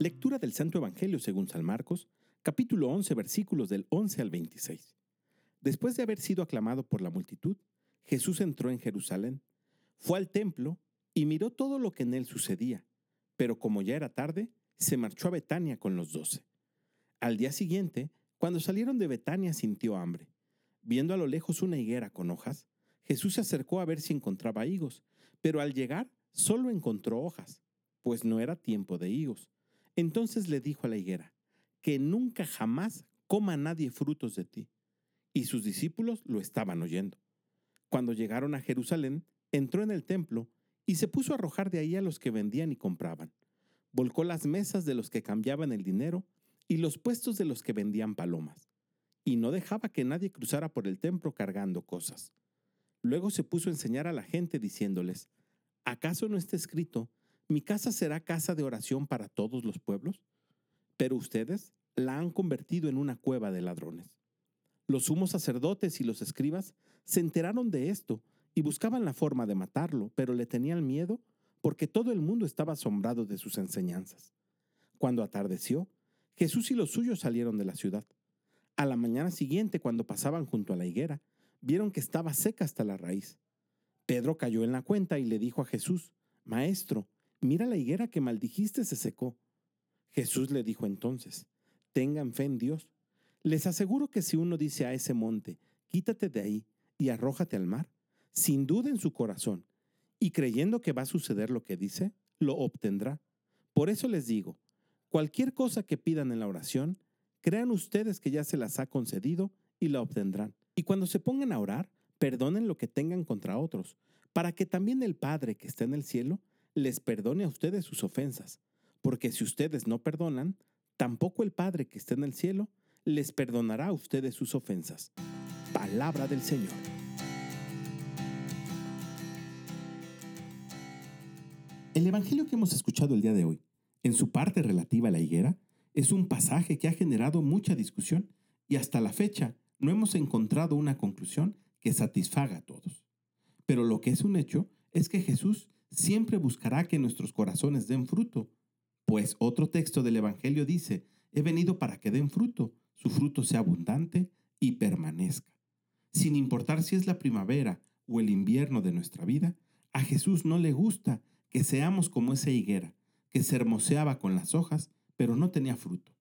Lectura del Santo Evangelio según San Marcos, capítulo 11, versículos del 11 al 26. Después de haber sido aclamado por la multitud, Jesús entró en Jerusalén, fue al templo y miró todo lo que en él sucedía, pero como ya era tarde, se marchó a Betania con los doce. Al día siguiente, cuando salieron de Betania sintió hambre. Viendo a lo lejos una higuera con hojas, Jesús se acercó a ver si encontraba higos, pero al llegar solo encontró hojas, pues no era tiempo de higos. Entonces le dijo a la higuera, que nunca jamás coma nadie frutos de ti. Y sus discípulos lo estaban oyendo. Cuando llegaron a Jerusalén, entró en el templo y se puso a arrojar de ahí a los que vendían y compraban. Volcó las mesas de los que cambiaban el dinero y los puestos de los que vendían palomas. Y no dejaba que nadie cruzara por el templo cargando cosas. Luego se puso a enseñar a la gente diciéndoles, ¿acaso no está escrito, mi casa será casa de oración para todos los pueblos, pero ustedes la han convertido en una cueva de ladrones. Los sumos sacerdotes y los escribas se enteraron de esto y buscaban la forma de matarlo, pero le tenían miedo porque todo el mundo estaba asombrado de sus enseñanzas. Cuando atardeció, Jesús y los suyos salieron de la ciudad. A la mañana siguiente, cuando pasaban junto a la higuera, vieron que estaba seca hasta la raíz. Pedro cayó en la cuenta y le dijo a Jesús, Maestro, Mira la higuera que maldijiste se secó. Jesús le dijo entonces, tengan fe en Dios. Les aseguro que si uno dice a ese monte, quítate de ahí y arrójate al mar, sin duda en su corazón, y creyendo que va a suceder lo que dice, lo obtendrá. Por eso les digo, cualquier cosa que pidan en la oración, crean ustedes que ya se las ha concedido y la obtendrán. Y cuando se pongan a orar, perdonen lo que tengan contra otros, para que también el Padre que está en el cielo les perdone a ustedes sus ofensas, porque si ustedes no perdonan, tampoco el Padre que está en el cielo les perdonará a ustedes sus ofensas. Palabra del Señor. El Evangelio que hemos escuchado el día de hoy, en su parte relativa a la higuera, es un pasaje que ha generado mucha discusión y hasta la fecha no hemos encontrado una conclusión que satisfaga a todos. Pero lo que es un hecho es que Jesús siempre buscará que nuestros corazones den fruto, pues otro texto del Evangelio dice, he venido para que den fruto, su fruto sea abundante y permanezca. Sin importar si es la primavera o el invierno de nuestra vida, a Jesús no le gusta que seamos como esa higuera, que se hermoseaba con las hojas, pero no tenía fruto.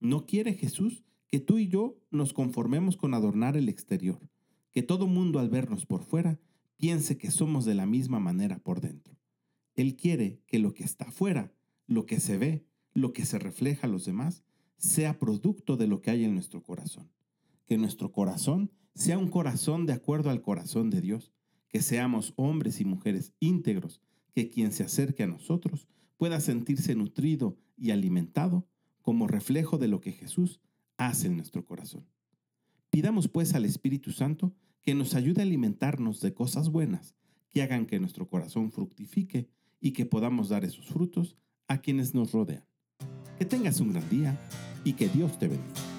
No quiere Jesús que tú y yo nos conformemos con adornar el exterior, que todo mundo al vernos por fuera piense que somos de la misma manera por dentro. Él quiere que lo que está afuera, lo que se ve, lo que se refleja a los demás, sea producto de lo que hay en nuestro corazón. Que nuestro corazón sea un corazón de acuerdo al corazón de Dios, que seamos hombres y mujeres íntegros, que quien se acerque a nosotros pueda sentirse nutrido y alimentado como reflejo de lo que Jesús hace en nuestro corazón. Pidamos pues al Espíritu Santo que nos ayude a alimentarnos de cosas buenas, que hagan que nuestro corazón fructifique y que podamos dar esos frutos a quienes nos rodean. Que tengas un gran día y que Dios te bendiga.